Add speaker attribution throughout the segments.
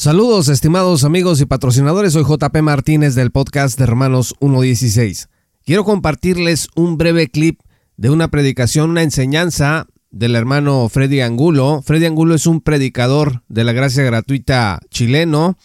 Speaker 1: Saludos estimados amigos y patrocinadores, soy JP Martínez del podcast de Hermanos 1.16. Quiero compartirles un breve clip de una predicación, una enseñanza del hermano Freddy Angulo. Freddy Angulo es un predicador de la gracia gratuita chileno,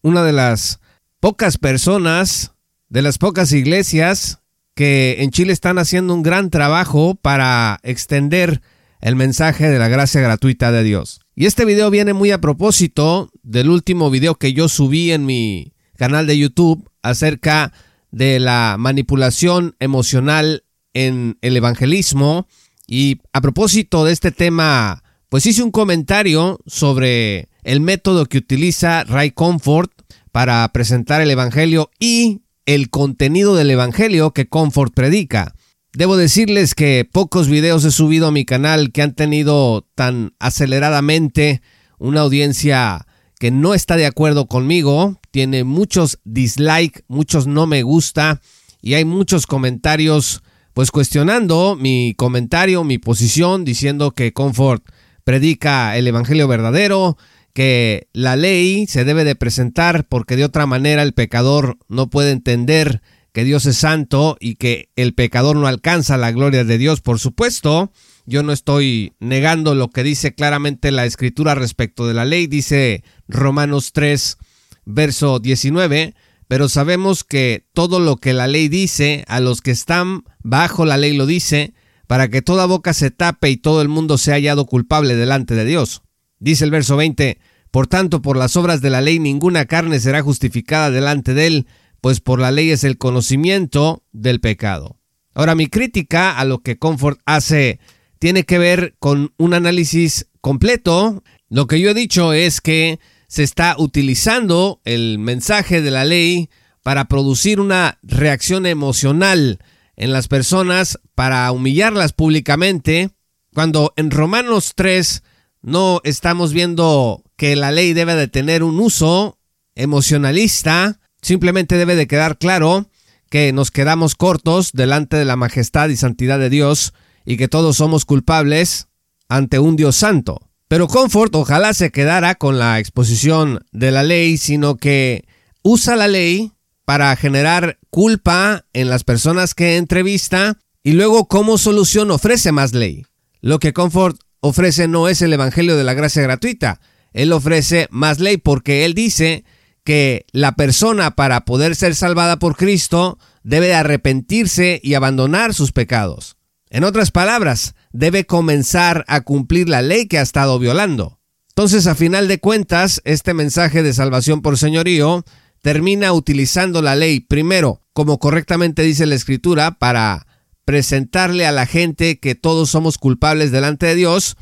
Speaker 1: una de las pocas personas, de las pocas iglesias que en Chile están haciendo un gran trabajo para extender el mensaje de la gracia gratuita de Dios. Y este video viene muy a propósito del último video que yo subí en mi canal de YouTube acerca de la manipulación emocional en el evangelismo. Y a propósito de este tema, pues hice un comentario sobre el método que utiliza Ray Comfort para presentar el evangelio y el contenido del evangelio que Comfort predica. Debo decirles que pocos videos he subido a mi canal que han tenido tan aceleradamente una audiencia que no está de acuerdo conmigo, tiene muchos dislike, muchos no me gusta y hay muchos comentarios pues cuestionando mi comentario, mi posición, diciendo que Comfort predica el evangelio verdadero, que la ley se debe de presentar porque de otra manera el pecador no puede entender que Dios es santo y que el pecador no alcanza la gloria de Dios, por supuesto. Yo no estoy negando lo que dice claramente la escritura respecto de la ley. Dice Romanos 3, verso 19, pero sabemos que todo lo que la ley dice, a los que están bajo la ley lo dice, para que toda boca se tape y todo el mundo sea hallado culpable delante de Dios. Dice el verso 20, por tanto, por las obras de la ley ninguna carne será justificada delante de él, pues por la ley es el conocimiento del pecado. Ahora, mi crítica a lo que Comfort hace tiene que ver con un análisis completo. Lo que yo he dicho es que se está utilizando el mensaje de la ley para producir una reacción emocional en las personas, para humillarlas públicamente, cuando en Romanos 3 no estamos viendo que la ley debe de tener un uso emocionalista, Simplemente debe de quedar claro que nos quedamos cortos delante de la majestad y santidad de Dios y que todos somos culpables ante un Dios santo. Pero Comfort ojalá se quedara con la exposición de la ley, sino que usa la ley para generar culpa en las personas que entrevista y luego como solución ofrece más ley. Lo que Comfort ofrece no es el Evangelio de la Gracia gratuita, él ofrece más ley porque él dice que la persona para poder ser salvada por Cristo debe arrepentirse y abandonar sus pecados. En otras palabras, debe comenzar a cumplir la ley que ha estado violando. Entonces, a final de cuentas, este mensaje de salvación por señorío termina utilizando la ley primero, como correctamente dice la escritura, para presentarle a la gente que todos somos culpables delante de Dios,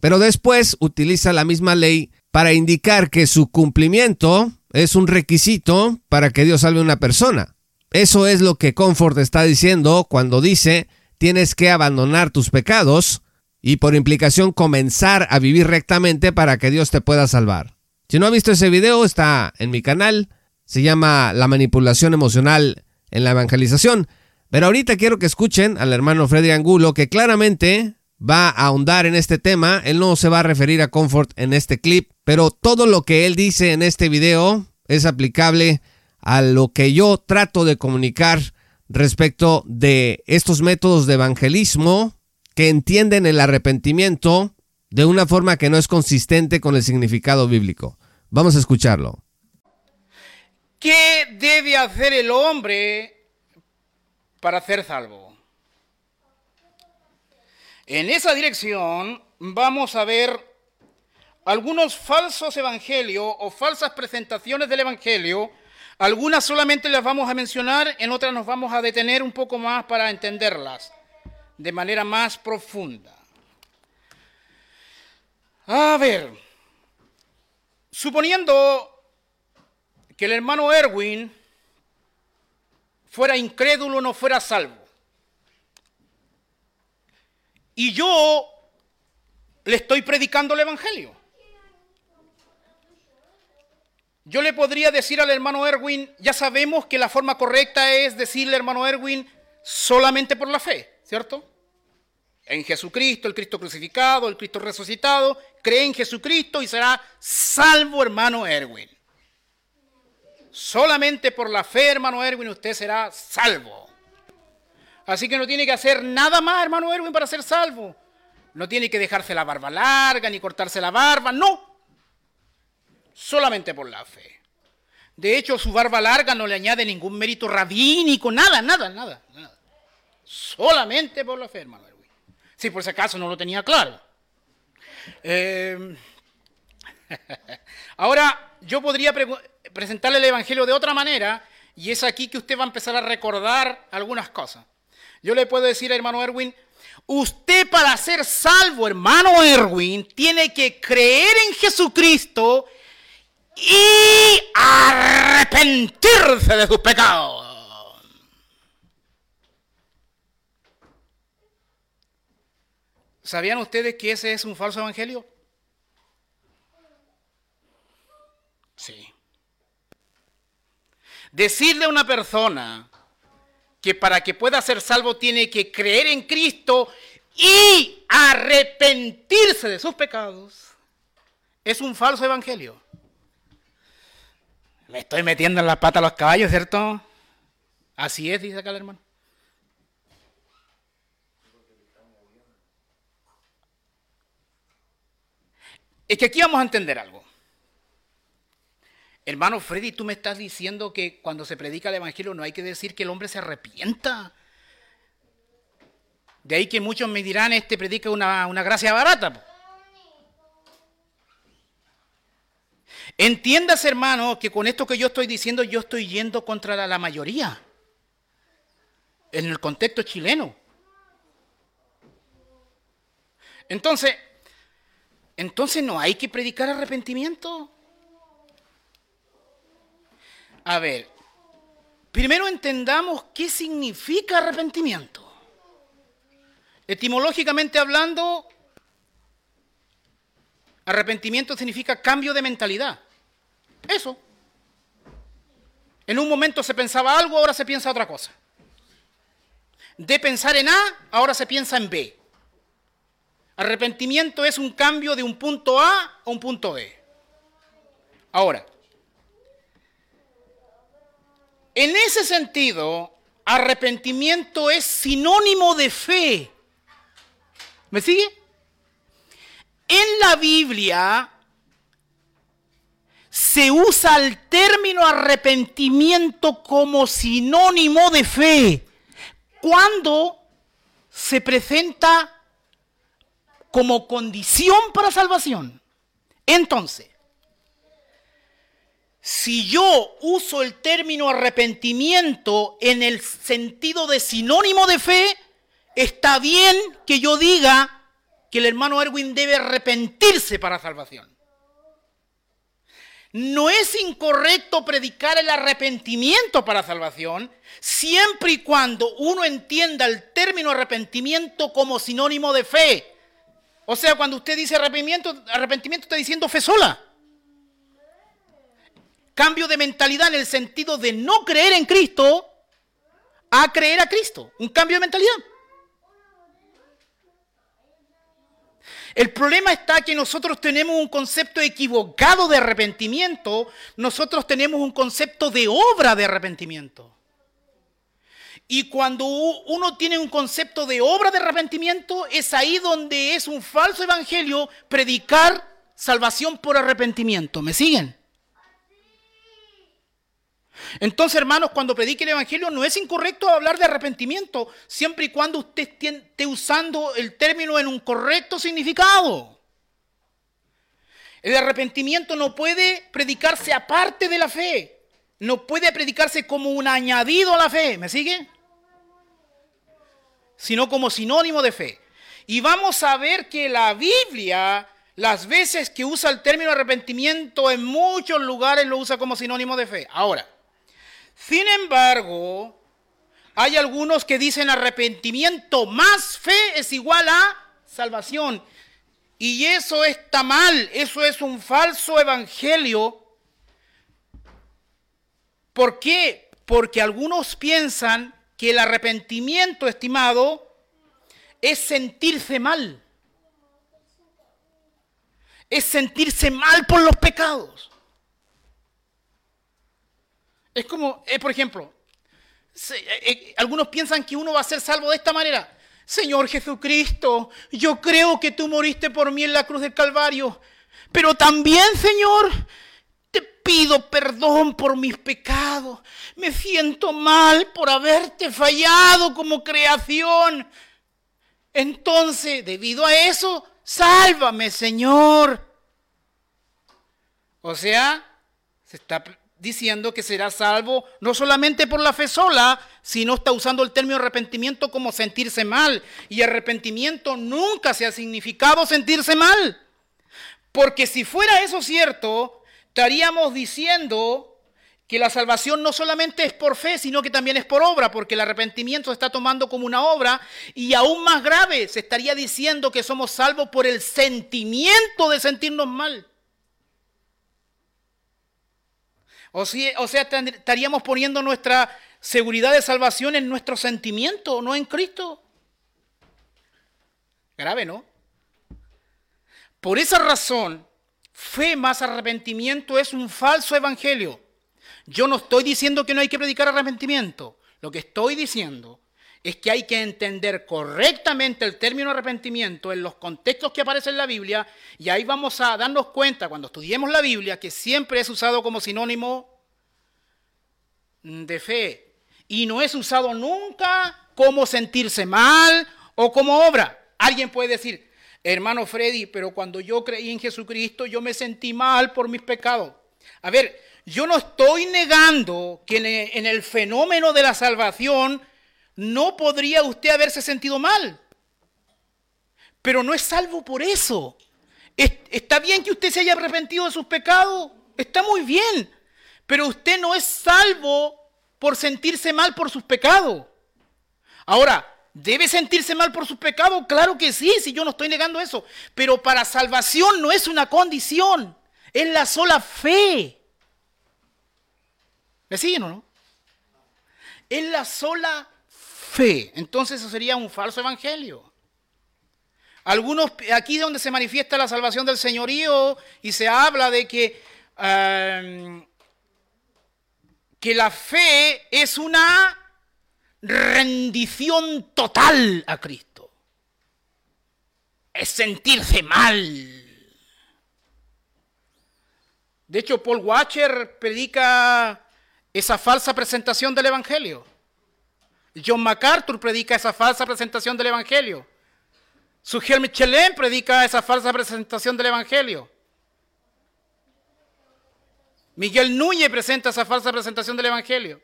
Speaker 1: pero después utiliza la misma ley para indicar que su cumplimiento es un requisito para que Dios salve a una persona. Eso es lo que Comfort está diciendo cuando dice tienes que abandonar tus pecados y por implicación comenzar a vivir rectamente para que Dios te pueda salvar. Si no ha visto ese video, está en mi canal. Se llama La manipulación emocional en la evangelización. Pero ahorita quiero que escuchen al hermano Freddy Angulo que claramente va a ahondar en este tema. Él no se va a referir a Comfort en este clip, pero todo lo que él dice en este video es aplicable a lo que yo trato de comunicar respecto de estos métodos de evangelismo que entienden el arrepentimiento de una forma que no es consistente con el significado bíblico. Vamos a escucharlo.
Speaker 2: ¿Qué debe hacer el hombre para ser salvo? En esa dirección vamos a ver algunos falsos evangelios o falsas presentaciones del evangelio. Algunas solamente las vamos a mencionar, en otras nos vamos a detener un poco más para entenderlas de manera más profunda. A ver, suponiendo que el hermano Erwin fuera incrédulo, no fuera salvo. Y yo le estoy predicando el Evangelio. Yo le podría decir al hermano Erwin, ya sabemos que la forma correcta es decirle hermano Erwin solamente por la fe, ¿cierto? en Jesucristo, el Cristo crucificado, el Cristo resucitado, cree en Jesucristo y será salvo, hermano Erwin. Solamente por la fe, hermano Erwin, usted será salvo. Así que no tiene que hacer nada más, hermano Erwin, para ser salvo. No tiene que dejarse la barba larga ni cortarse la barba, no. Solamente por la fe. De hecho, su barba larga no le añade ningún mérito rabínico, nada, nada, nada, nada. Solamente por la fe, hermano Erwin. Si por si acaso no lo tenía claro. Eh, ahora, yo podría presentarle el Evangelio de otra manera, y es aquí que usted va a empezar a recordar algunas cosas. Yo le puedo decir hermano Erwin, usted para ser salvo, hermano Erwin, tiene que creer en Jesucristo y arrepentirse de sus pecados. ¿Sabían ustedes que ese es un falso evangelio? Sí. Decirle a una persona que para que pueda ser salvo tiene que creer en Cristo y arrepentirse de sus pecados es un falso evangelio. Me estoy metiendo en la pata a los caballos, ¿cierto? Así es, dice acá el hermano. Es que aquí vamos a entender algo. Hermano Freddy, tú me estás diciendo que cuando se predica el Evangelio no hay que decir que el hombre se arrepienta. De ahí que muchos me dirán, este predica una, una gracia barata. Entiendas, hermano, que con esto que yo estoy diciendo, yo estoy yendo contra la, la mayoría. En el contexto chileno. Entonces, entonces no hay que predicar arrepentimiento. A ver, primero entendamos qué significa arrepentimiento. Etimológicamente hablando, arrepentimiento significa cambio de mentalidad. Eso. En un momento se pensaba algo, ahora se piensa otra cosa. De pensar en A, ahora se piensa en B. Arrepentimiento es un cambio de un punto A a un punto B. Ahora, en ese sentido, arrepentimiento es sinónimo de fe. ¿Me sigue? En la Biblia se usa el término arrepentimiento como sinónimo de fe cuando se presenta como condición para salvación. Entonces, si yo uso el término arrepentimiento en el sentido de sinónimo de fe, está bien que yo diga que el hermano Erwin debe arrepentirse para salvación. No es incorrecto predicar el arrepentimiento para salvación, siempre y cuando uno entienda el término arrepentimiento como sinónimo de fe. O sea, cuando usted dice arrepentimiento, arrepentimiento está diciendo fe sola. Cambio de mentalidad en el sentido de no creer en Cristo a creer a Cristo. Un cambio de mentalidad. El problema está que nosotros tenemos un concepto equivocado de arrepentimiento, nosotros tenemos un concepto de obra de arrepentimiento. Y cuando uno tiene un concepto de obra de arrepentimiento, es ahí donde es un falso evangelio predicar salvación por arrepentimiento. ¿Me siguen? Entonces, hermanos, cuando predique el Evangelio no es incorrecto hablar de arrepentimiento, siempre y cuando usted esté usando el término en un correcto significado. El arrepentimiento no puede predicarse aparte de la fe, no puede predicarse como un añadido a la fe, ¿me sigue? sino como sinónimo de fe. Y vamos a ver que la Biblia, las veces que usa el término arrepentimiento, en muchos lugares lo usa como sinónimo de fe. Ahora, sin embargo, hay algunos que dicen arrepentimiento más fe es igual a salvación. Y eso está mal, eso es un falso evangelio. ¿Por qué? Porque algunos piensan que el arrepentimiento, estimado, es sentirse mal. Es sentirse mal por los pecados. Es como, eh, por ejemplo, eh, eh, algunos piensan que uno va a ser salvo de esta manera. Señor Jesucristo, yo creo que tú moriste por mí en la cruz del Calvario, pero también, Señor, te pido perdón por mis pecados. Me siento mal por haberte fallado como creación. Entonces, debido a eso, sálvame, Señor. O sea, se está diciendo que será salvo no solamente por la fe sola, sino está usando el término arrepentimiento como sentirse mal. Y arrepentimiento nunca se ha significado sentirse mal. Porque si fuera eso cierto, estaríamos diciendo que la salvación no solamente es por fe, sino que también es por obra, porque el arrepentimiento se está tomando como una obra y aún más grave, se estaría diciendo que somos salvos por el sentimiento de sentirnos mal. O, sea, estaríamos poniendo nuestra seguridad de salvación en nuestro sentimiento, no en Cristo. Grave, ¿no? Por esa razón, fe más arrepentimiento es un falso evangelio. Yo no estoy diciendo que no hay que predicar arrepentimiento. Lo que estoy diciendo es que hay que entender correctamente el término arrepentimiento en los contextos que aparecen en la Biblia y ahí vamos a darnos cuenta cuando estudiemos la Biblia que siempre es usado como sinónimo de fe y no es usado nunca como sentirse mal o como obra. Alguien puede decir, hermano Freddy, pero cuando yo creí en Jesucristo yo me sentí mal por mis pecados. A ver, yo no estoy negando que en el fenómeno de la salvación no podría usted haberse sentido mal. Pero no es salvo por eso. Está bien que usted se haya arrepentido de sus pecados, está muy bien, pero usted no es salvo por sentirse mal por sus pecados. Ahora, ¿debe sentirse mal por sus pecados? Claro que sí, si yo no estoy negando eso, pero para salvación no es una condición, es la sola fe. ¿Me siguen o no? Es la sola Entonces eso sería un falso evangelio. Algunos, aquí donde se manifiesta la salvación del señorío y se habla de que, em, que la fe es una rendición total a Cristo. Es sentirse mal. De hecho, Paul Watcher predica esa falsa presentación del Evangelio. John MacArthur predica esa falsa presentación del Evangelio. Sugel Michelin predica esa falsa presentación del Evangelio. Miguel Núñez presenta esa falsa presentación del Evangelio.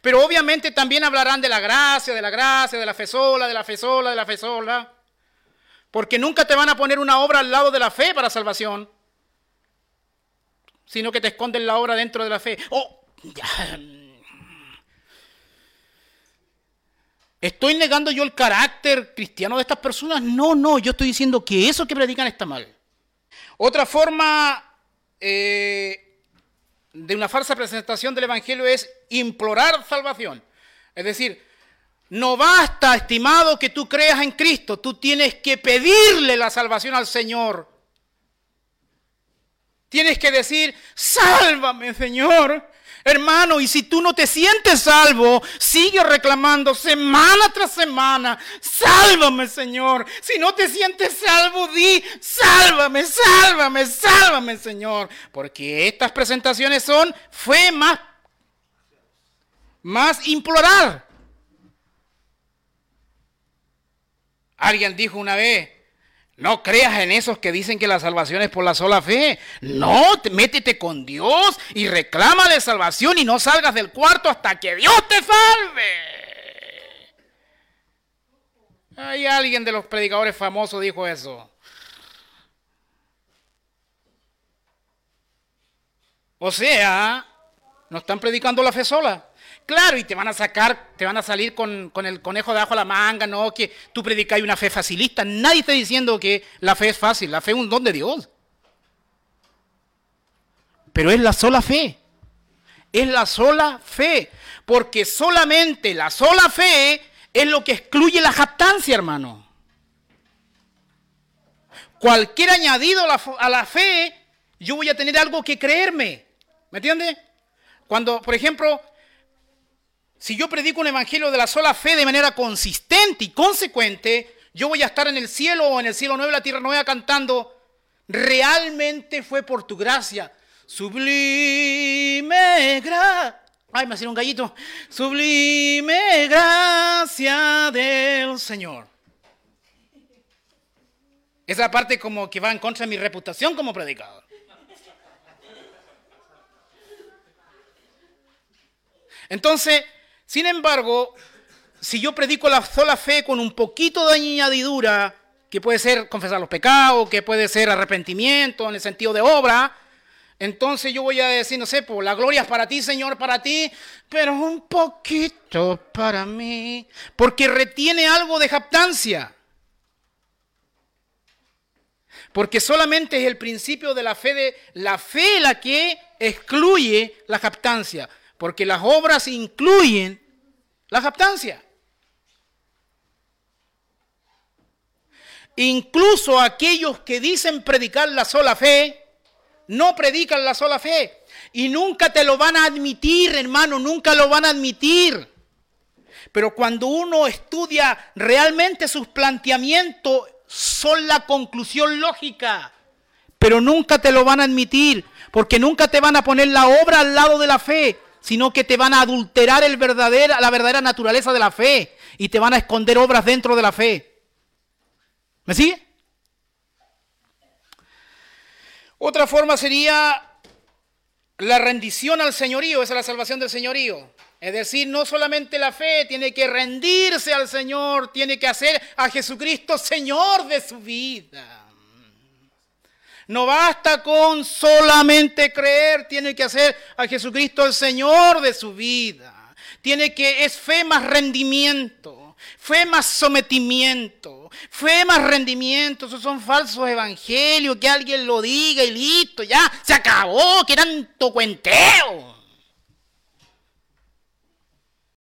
Speaker 2: Pero obviamente también hablarán de la gracia, de la gracia, de la fe sola, de la fe sola, de la fe sola. Porque nunca te van a poner una obra al lado de la fe para salvación, sino que te esconden la obra dentro de la fe. Oh, ¿Estoy negando yo el carácter cristiano de estas personas? No, no, yo estoy diciendo que eso que predican está mal. Otra forma eh, de una falsa presentación del Evangelio es implorar salvación. Es decir, no basta, estimado, que tú creas en Cristo, tú tienes que pedirle la salvación al Señor. Tienes que decir, sálvame, Señor. Hermano, y si tú no te sientes salvo, sigue reclamando semana tras semana, sálvame Señor. Si no te sientes salvo, di, sálvame, sálvame, sálvame Señor. Porque estas presentaciones son, fue más, más implorar. Alguien dijo una vez, no creas en esos que dicen que la salvación es por la sola fe. No, métete con Dios y reclámale salvación y no salgas del cuarto hasta que Dios te salve. Hay alguien de los predicadores famosos dijo eso. O sea, no están predicando la fe sola. Claro, y te van a sacar, te van a salir con, el conejo de abajo a la manga, no, que tú predicas una fe facilista. Nadie está diciendo que la fe es fácil, la fe es un don de Dios. Pero es la sola fe. Es la sola fe. Porque solamente la sola fe es lo que excluye la jactancia, hermano. cualquier añadido a la, fe, yo voy a tener algo que creerme. ¿Me entiende? Cuando, por ejemplo, si yo predico un evangelio de la sola fe de manera consistente y consecuente, yo voy a estar en el cielo o en el cielo nuevo, la tierra nueva cantando, realmente fue por tu gracia. Sublime gracia. Ay, me hacía un gallito. Sublime gracia del Señor. Esa parte como que va en contra de mi reputación como predicador. Entonces, sin embargo, si yo predico la sola fe con un poquito de añadidura, que puede ser confesar los pecados, que puede ser arrepentimiento en el sentido de obra, entonces yo voy a decir, no sé, pues la gloria es para ti, Señor, para ti, pero un poquito para mí, porque retiene algo de jactancia. Porque solamente es el principio de la fe de la fe la que excluye la captancia, porque las obras incluyen la captancia. Incluso aquellos que dicen predicar la sola fe, no predican la sola fe. Y nunca te lo van a admitir, hermano, nunca lo van a admitir. Pero cuando uno estudia realmente sus planteamientos, son la conclusión lógica. Pero nunca te lo van a admitir, porque nunca te van a poner la obra al lado de la fe, sino que te van a adulterar el verdadera, la verdadera naturaleza de la fe y te van a esconder obras dentro de la fe. ¿Me sigue? Otra forma sería la rendición al señorío, esa es la salvación del señorío. Es decir, no solamente la fe, tiene que rendirse al Señor, tiene que hacer a Jesucristo Señor de su vida. No basta con solamente creer, tiene que hacer a Jesucristo el Señor de su vida. Tiene que, es fe más rendimiento, fe más sometimiento, fe más rendimiento. Esos son falsos evangelios, que alguien lo diga y listo, ya se acabó, que tanto cuenteo.